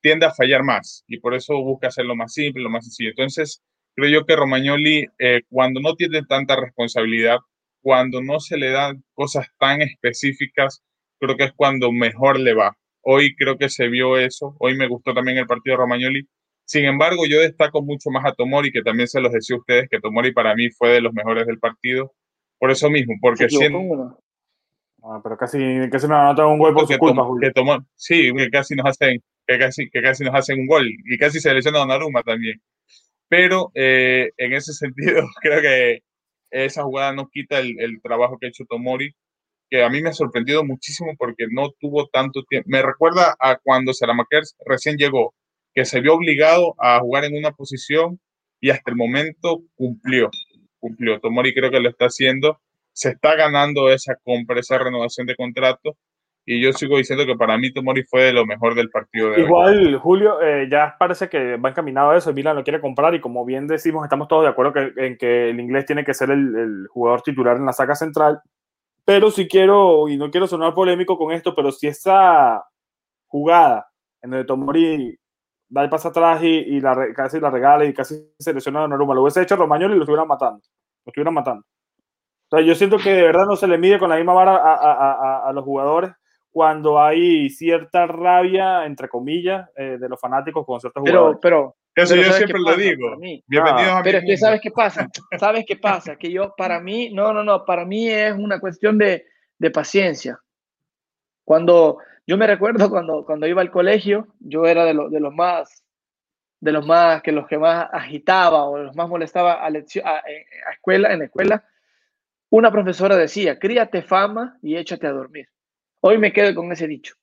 tiende a fallar más y por eso busca hacerlo más simple, lo más sencillo. Entonces, creo yo que Romagnoli, eh, cuando no tiene tanta responsabilidad, cuando no se le dan cosas tan específicas, creo que es cuando mejor le va. Hoy creo que se vio eso. Hoy me gustó también el partido de Romagnoli. Sin embargo, yo destaco mucho más a Tomori, que también se los decía a ustedes, que Tomori para mí fue de los mejores del partido. Por eso mismo, porque siendo... Ah, pero casi, casi me anotan un gol por su culpa, que tomó, sí, que casi nos hacen, que casi, que casi nos hacen un gol y casi se lesiona a Donnarumma también. Pero eh, en ese [laughs] sentido, creo que esa jugada no quita el, el, trabajo que ha hecho Tomori que a mí me ha sorprendido muchísimo porque no tuvo tanto tiempo. Me recuerda a cuando Salamakers recién llegó, que se vio obligado a jugar en una posición y hasta el momento cumplió. Cumplió. Tomori creo que lo está haciendo. Se está ganando esa compra, esa renovación de contrato. Y yo sigo diciendo que para mí Tomori fue lo mejor del partido de Igual. Julio, eh, ya parece que va encaminado a eso. Milan lo quiere comprar y como bien decimos, estamos todos de acuerdo que, en que el inglés tiene que ser el, el jugador titular en la saga central pero si quiero, y no quiero sonar polémico con esto, pero si esa jugada en el Tomori da el paso atrás y, y la, casi la regala y casi se lesiona a Noruma, lo hubiese hecho Romagnoli y lo estuvieran matando. Lo estuvieran matando. Entonces yo siento que de verdad no se le mide con la misma vara a, los jugadores cuando hay cierta rabia, entre comillas, eh, de los fanáticos con ciertos pero, jugadores. Pero, eso yo siempre lo digo. Bienvenidos a Pero es que sabes qué pasa, sabes qué pasa, que yo para mí, no, no, no, para mí es una cuestión de, de paciencia. Cuando yo me recuerdo cuando, cuando iba al colegio, yo era de, de los más de los más que los que más agitaba o los más molestaba a, lección, a, escuela en la escuela una profesora decía críate fama y échate a dormir hoy me quedo con ese dicho.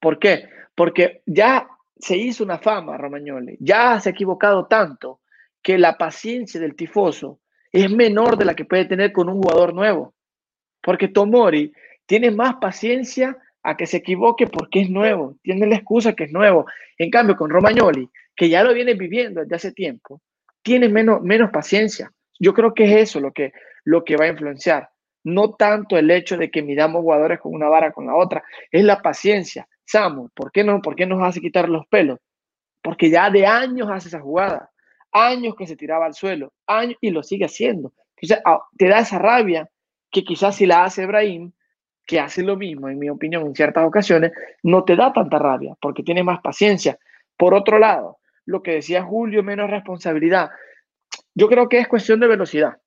¿por qué? porque ya se hizo una fama Romagnoli ya se ha equivocado tanto que la paciencia del tifoso es menor de la que puede tener con un jugador nuevo porque Tomori tiene más paciencia a que se equivoque porque es nuevo, tiene la excusa que es nuevo. En cambio, con Romagnoli, que ya lo viene viviendo desde hace tiempo, tiene menos, menos paciencia. Yo creo que es eso lo que, lo que va a influenciar. No tanto el hecho de que midamos jugadores con una vara con la otra, es la paciencia. Samu, ¿por qué no? ¿Por qué nos hace quitar los pelos? Porque ya de años hace esa jugada, años que se tiraba al suelo, años y lo sigue haciendo. Entonces, ah, te da esa rabia que quizás si la hace Ibrahim, que hace lo mismo, en mi opinión, en ciertas ocasiones, no te da tanta rabia porque tiene más paciencia. Por otro lado, lo que decía Julio, menos responsabilidad. Yo creo que es cuestión de velocidad.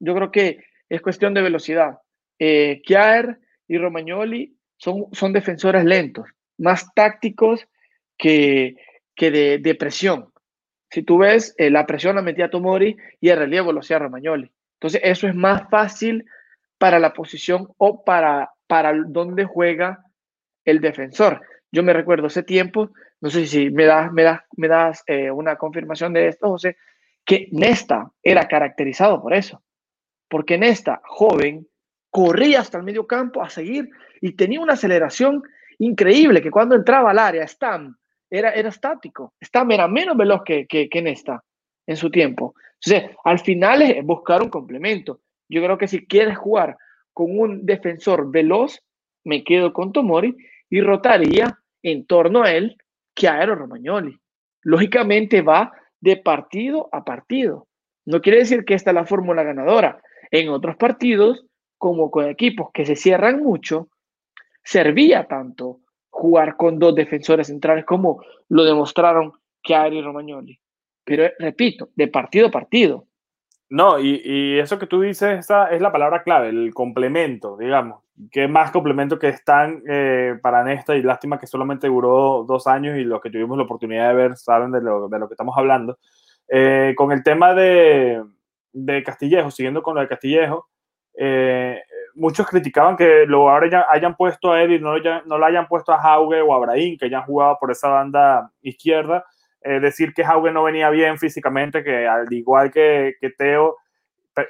Yo creo que es cuestión de velocidad. Eh, Kiaer y Romagnoli son, son defensores lentos, más tácticos que, que de, presión. Si tú ves, eh, la presión la metía Tomori y el relevo lo hacía Romagnoli. Entonces, eso es más fácil para la posición o para, para donde juega el defensor. Yo me recuerdo ese tiempo, no sé si me das, me das, me das eh, una confirmación de esto, José, que Nesta era caracterizado por eso. Porque Nesta, joven, corría hasta el medio campo a seguir y tenía una aceleración increíble que cuando entraba al área, Stam era, era estático. Stam era menos veloz que, que, que Nesta en su tiempo. Entonces, al final es buscar un complemento. Yo creo que si quieres jugar con un defensor veloz, me quedo con Tomori y rotaría en torno a él que Aero Romagnoli. Lógicamente va de partido a partido. No quiere decir que esta es la fórmula ganadora. En otros partidos, como con equipos que se cierran mucho, servía tanto jugar con dos defensores centrales como lo demostraron Chiari y Romagnoli. Pero repito, de partido a partido. No, y, eso que tú dices esa es la palabra clave, el complemento, digamos. ¿Qué más complemento que están eh, para Nesta? Y lástima que solamente duró dos años y los que tuvimos la oportunidad de ver saben de lo, de lo que estamos hablando. Eh, con el tema de, de, Castillejo, siguiendo con lo de Castillejo, eh, muchos criticaban que lo hayan, hayan puesto a él no, no lo hayan puesto a Jauge o a Brahim, que ya han jugado por esa banda izquierda eh, decir que Haugen no venía bien físicamente, que al igual que, que Teo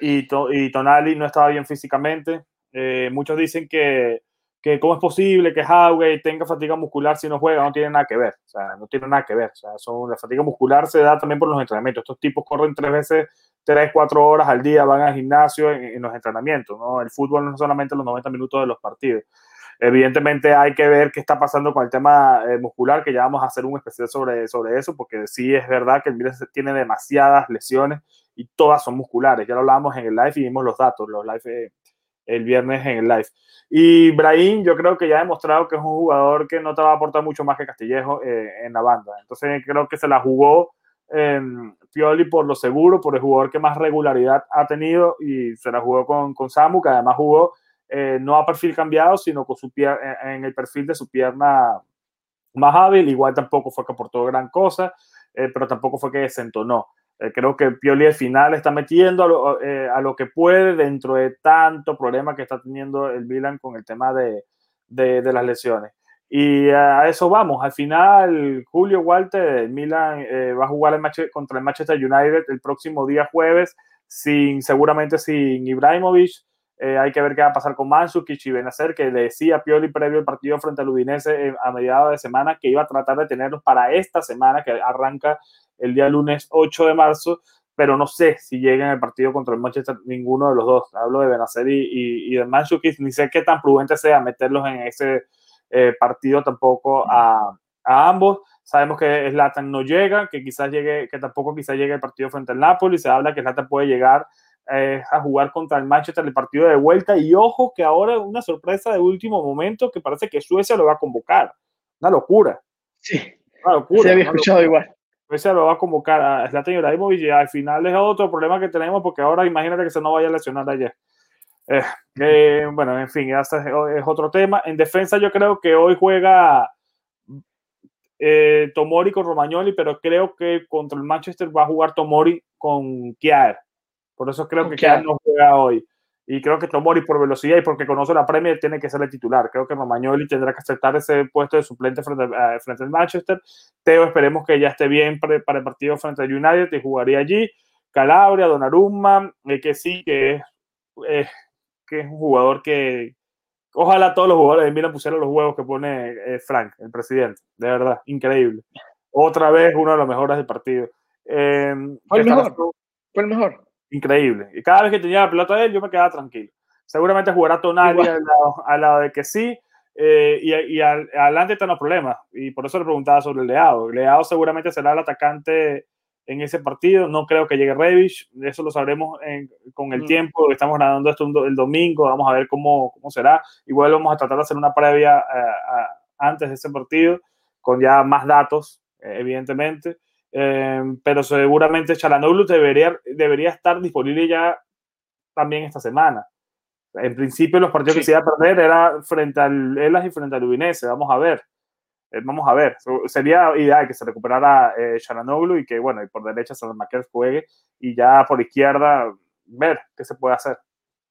y, y, Tonali no estaba bien físicamente. Eh, muchos dicen que, que cómo es posible que Haugen tenga fatiga muscular si no juega, no tiene nada que ver, o sea, no tiene nada que ver, o sea, son, la fatiga muscular se da también por los entrenamientos, estos tipos corren tres veces, tres, cuatro horas al día, van al gimnasio en, en los entrenamientos, ¿no? El fútbol no es solamente los 90 minutos de los partidos. Evidentemente hay que ver qué está pasando con el tema eh, muscular, que ya vamos a hacer un especial sobre, sobre eso, porque sí es verdad que el Milan tiene demasiadas lesiones y todas son musculares. Ya lo hablábamos en el live y vimos los datos, los live eh, el viernes en el live. Y Brahim, yo creo que ya ha demostrado que es un jugador que no te va a aportar mucho más que Castillejo eh, en la banda. Entonces creo que se la jugó Pioli por lo seguro, por el jugador que más regularidad ha tenido y se la jugó con, con Samu, que además jugó eh, no a perfil cambiado, sino con su en el perfil de su pierna más hábil. Igual tampoco fue que aportó gran cosa, eh, pero tampoco fue que desentonó. Eh, creo que Pioli al final está metiendo a lo, a lo, que puede dentro de tanto problema que está teniendo el Milan con el tema de, de, las lesiones. Y a eso vamos. Al final, Julio Walter, Milan va a jugar el match contra el Manchester United el próximo día jueves, sin, seguramente sin Ibrahimovic, eh, hay que ver qué va a pasar con Mansukic y Benacer, que le decía Pioli previo al partido frente al Udinese a mediados de semana que iba a tratar de tenerlos para esta semana que arranca el día lunes 8 de marzo, pero no sé si llega en el partido contra el Manchester ninguno de los dos. Hablo de Benacer y, y, de Mansukic, ni sé qué tan prudente sea meterlos en ese eh, partido tampoco a, a ambos. Sabemos que Zlatan no llega, que quizás llegue, que tampoco quizás llegue el partido frente al Napoli. Se habla que Zlatan puede llegar eh, a jugar contra el Manchester el partido de vuelta. Y ojo que ahora una sorpresa de último momento que parece que Suecia lo va a convocar. Una locura. Sí. Una locura. Se había escuchado igual. Suecia lo va a convocar a Zlatan Ibrahimovic y al final es otro problema que tenemos porque ahora imagínate que se no vaya a lesionar ayer. Eh, eh, bueno, en fin, es otro tema. En defensa yo creo que hoy juega eh, Tomori con Romagnoli, pero creo que contra el Manchester va a jugar Tomori con Kiar. Por eso creo que Kiar no juega hoy. Y creo que Tomori por velocidad y porque conoce la Premier tiene que ser el titular. Creo que Romagnoli tendrá que aceptar ese puesto de suplente frente, eh, frente al Manchester. Teo esperemos que ya esté bien para, el partido frente al United y jugaría allí. Calabria, Donnarumma, eh, que sí, que es, eh, que es un jugador que, Ojalá todos los jugadores de Milan pusieran los huevos que pone eh, Frank, el presidente. De verdad, increíble. Otra vez uno de los mejores del partido. Fue el mejor. Fue el mejor. Increíble. Y cada vez que tenía la pelota de él, yo me quedaba tranquilo. Seguramente jugará Tonali al lado, al lado, de que sí. Eh, y, y adelante están los problemas. Y por eso le preguntaba sobre el Leao. Leao seguramente será el atacante en ese partido. No creo que llegue Revich, eso lo sabremos con el mm. tiempo. Estamos grabando esto el domingo, vamos a ver cómo, cómo será. Igual vamos a tratar de hacer una previa eh, antes de ese partido, con ya más datos, eh, evidentemente. Eh, pero seguramente Chalanoglu debería, debería estar disponible ya también esta semana. En principio, los partidos que se iba a perder era frente al Elas y frente al Udinese. Vamos a ver. Eh, vamos a ver, sería ideal que se recuperara eh, y que, bueno, y por derecha Salamaker juegue y ya por izquierda ver qué se puede hacer.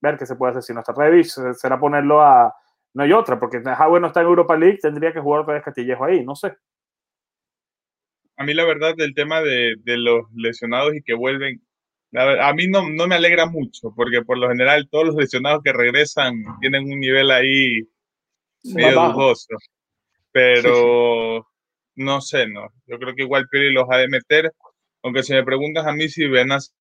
Ver qué se puede hacer. Si no está Revich, será ponerlo a. No hay otra, porque Howard no está en Europa League, tendría que jugar otra vez Castillejo ahí, no sé. A mí, la verdad, del tema de, de los lesionados y que vuelven, a mí no, no me alegra mucho, porque por lo general todos los lesionados que regresan tienen un nivel ahí medio dudoso. Pero no sé, no. Yo creo que igual Piri los ha de meter, aunque si me preguntas a mí si Venas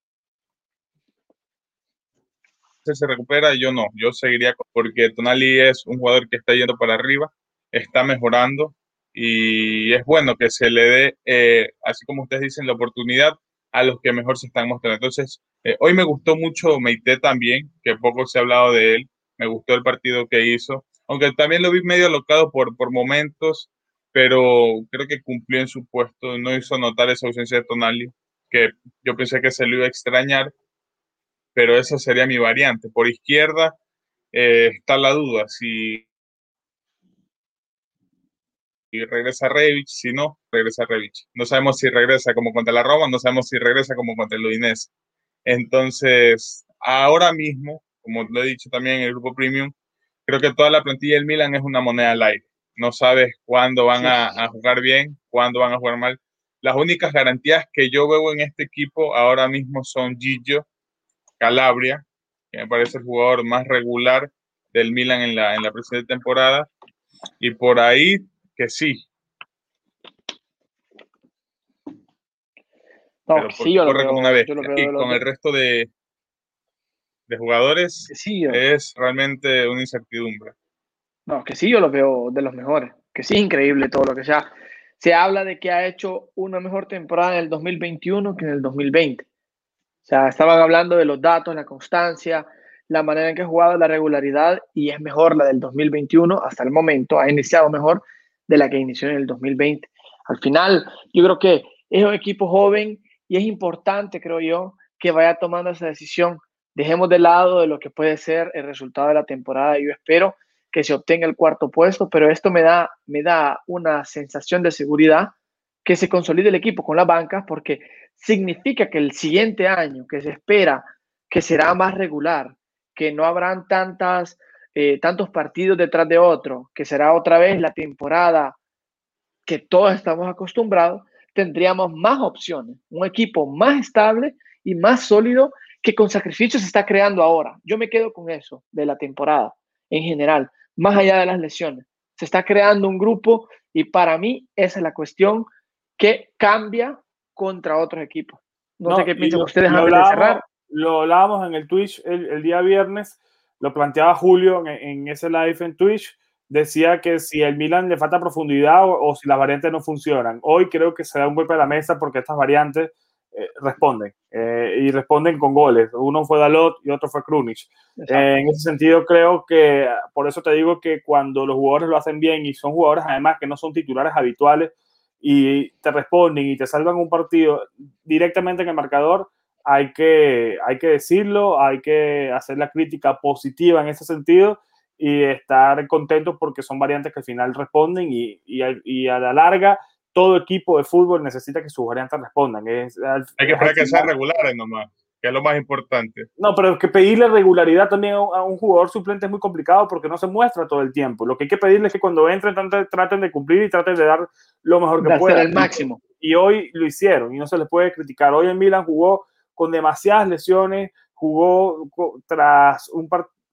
se recupera, yo no, yo seguiría porque Tonali es un jugador que está yendo para arriba, está mejorando y es bueno que se le dé, eh, así como ustedes dicen, la oportunidad a los que mejor se están mostrando. Entonces, eh, hoy me gustó mucho Meite también, que poco se ha hablado de él, me gustó el partido que hizo aunque también lo vi medio alocado por, por momentos, pero creo que cumplió en su puesto, no hizo notar esa ausencia de Tonali, que yo pensé que se lo iba a extrañar, pero esa sería mi variante. Por izquierda eh, está la duda, si y regresa Revich, si no, regresa Revich. No sabemos si regresa como contra la Roma, no sabemos si regresa como contra el Udinese. Entonces, ahora mismo, como lo he dicho también en el grupo Premium, creo que toda la plantilla del Milan es una moneda al aire. No sabes cuándo van a, jugar bien, cuándo van a jugar mal. Las únicas garantías que yo veo en este equipo ahora mismo son Gillo, Calabria, que me parece el jugador más regular del Milan en la, en la presente temporada. Y por ahí que sí. Pero sí, yo corre como una vez. Y con el resto de, de jugadores es realmente una incertidumbre. No, que sí, yo lo veo de los mejores, que sí, increíble todo lo que sea. Se habla de que ha hecho una mejor temporada en el 2021 que en el 2020. O sea, estaban hablando de los datos, la constancia, la manera en que ha jugado, la regularidad, y es mejor la del 2021 hasta el momento, ha iniciado mejor de la que inició en el 2020. Al final, yo creo que es un equipo joven y es importante, creo yo, que vaya tomando esa decisión dejemos de lado de lo que puede ser el resultado de la temporada. Yo espero que se obtenga el cuarto puesto, pero esto me da, me da una sensación de seguridad que se consolide el equipo con las bancas porque significa que el siguiente año que se espera que será más regular, que no habrán tantas, eh, tantos partidos detrás de otro, que será otra vez la temporada que todos estamos acostumbrados, tendríamos más opciones, un equipo más estable y más sólido que con sacrificio se está creando ahora. Yo me quedo con eso de la temporada en general, más allá de las lesiones. Se está creando un grupo y para mí esa es la cuestión que cambia contra otros equipos. No, sé qué piensan ustedes antes de cerrar. Lo hablábamos en el Twitch el, día viernes, lo planteaba Julio en, ese live en Twitch. Decía que si el Milan le falta profundidad o, o si las variantes no funcionan. Hoy creo que se da un golpe a la mesa porque estas variantes eh, responden eh, y responden con goles. Uno fue Dalot y otro fue Krunic. en ese sentido, creo que por eso te digo que cuando los jugadores lo hacen bien y son jugadores además que no son titulares habituales y te responden y te salvan un partido directamente en el marcador, hay que, hay que decirlo, hay que hacer la crítica positiva en ese sentido y estar contentos porque son variantes que al final responden y, y, y a la larga todo equipo de fútbol necesita que sus variantes respondan. Es, Hay que esperar que sean regulares nomás, que es lo más importante. No, pero que pedirle regularidad también a un jugador suplente es muy complicado porque no se muestra todo el tiempo. Lo que hay que pedirle es que cuando entren traten de cumplir y traten de dar lo mejor que puedan. el máximo. Y hoy lo hicieron y no se les puede criticar. Hoy en Milan jugó con demasiadas lesiones, jugó tras un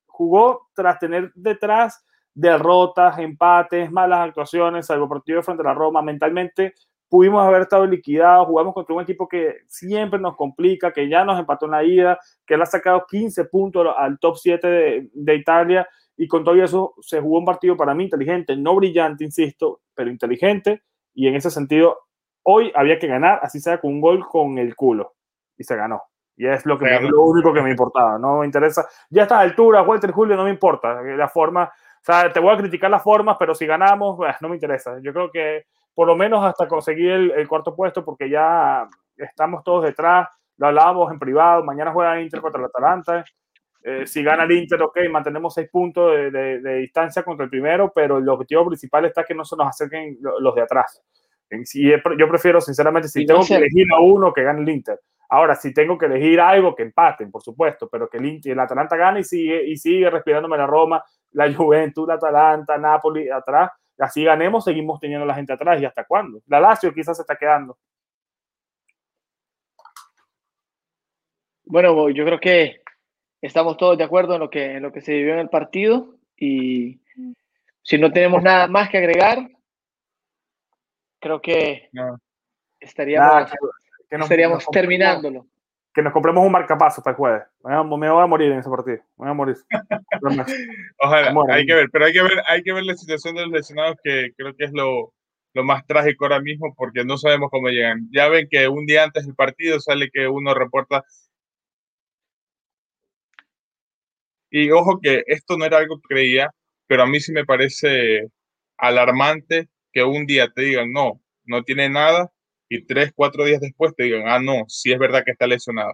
jugó tras tener detrás derrotas, empates, malas actuaciones, salvo partido frente a la Roma, mentalmente pudimos haber estado liquidados, jugamos contra un equipo que siempre nos complica, que ya nos empató en la ida, que le ha sacado 15 puntos al top 7 de, de Italia y con todo eso se jugó un partido para mí inteligente, no brillante, insisto, pero inteligente y en ese sentido hoy había que ganar, así sea con un gol con el culo y se ganó. Y es lo, que lo único que me importaba, no me interesa. Ya a estas alturas, Walter Julio, no me importa la forma o sea, te voy a criticar las formas, pero si ganamos, pues, no me interesa. Yo creo que por lo menos hasta conseguir el, cuarto puesto, porque ya estamos todos detrás, lo hablábamos en privado, mañana juega Inter contra el Atalanta. Eh, si gana el Inter, ok, mantenemos seis puntos de, de, distancia contra el primero, pero el objetivo principal está que no se nos acerquen los de atrás. Si, yo prefiero, sinceramente, si tengo que elegir a uno, que gane el Inter. Ahora, si tengo que elegir algo, que empaten, por supuesto, pero que el, el Atalanta gane y sigue, y sigue respirándome la Roma, la [laughs] Juventus, la Atalanta, Napoli atrás, así ganemos, seguimos teniendo la gente atrás. ¿Y hasta cuándo? La Lazio quizás se está quedando. Bueno, yo creo que estamos todos de acuerdo en lo que, en lo que se vivió en el partido y si no tenemos nada más que agregar, creo que estaríamos, estaríamos terminándolo que nos compremos un marcapaso para el jueves. Me voy a morir en ese partido. Me voy a morir. [laughs] Ojalá, hay que ver, pero hay que ver, hay que ver la situación de los lesionados, que creo que es lo, lo más trágico ahora mismo, porque no sabemos cómo llegan. Ya ven que un día antes del partido sale que uno reporta. Y ojo que esto no era algo que creía, pero a mí sí me parece alarmante que un día te digan, no, no tiene nada, y tres, cuatro días después te digan, ah, no, sí es verdad que está lesionado.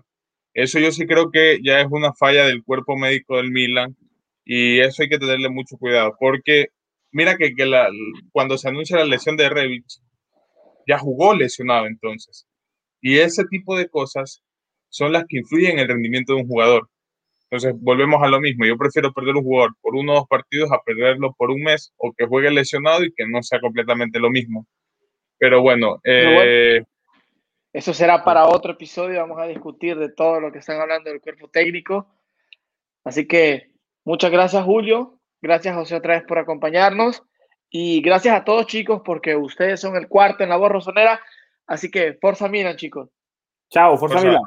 Eso yo sí creo que ya es una falla del cuerpo médico del Milan y eso hay que tenerle mucho cuidado porque mira que, que cuando se anuncia la lesión de Revich, ya jugó lesionado entonces. Y ese tipo de cosas son las que influyen en el rendimiento de un jugador. Entonces, volvemos a lo mismo. Yo prefiero perder un jugador por uno o dos partidos a perderlo por un mes o que juegue lesionado y que no sea completamente lo mismo. Pero bueno, eh, eso será para otro episodio. Vamos a discutir de todo lo que están hablando del cuerpo técnico. Así que muchas gracias, Julio. Gracias, José, otra vez por acompañarnos. Y gracias a todos, chicos, porque ustedes son el cuarto en la voz rosonera. Así que, Forza Milan, chicos. Chao, Forza, Milan.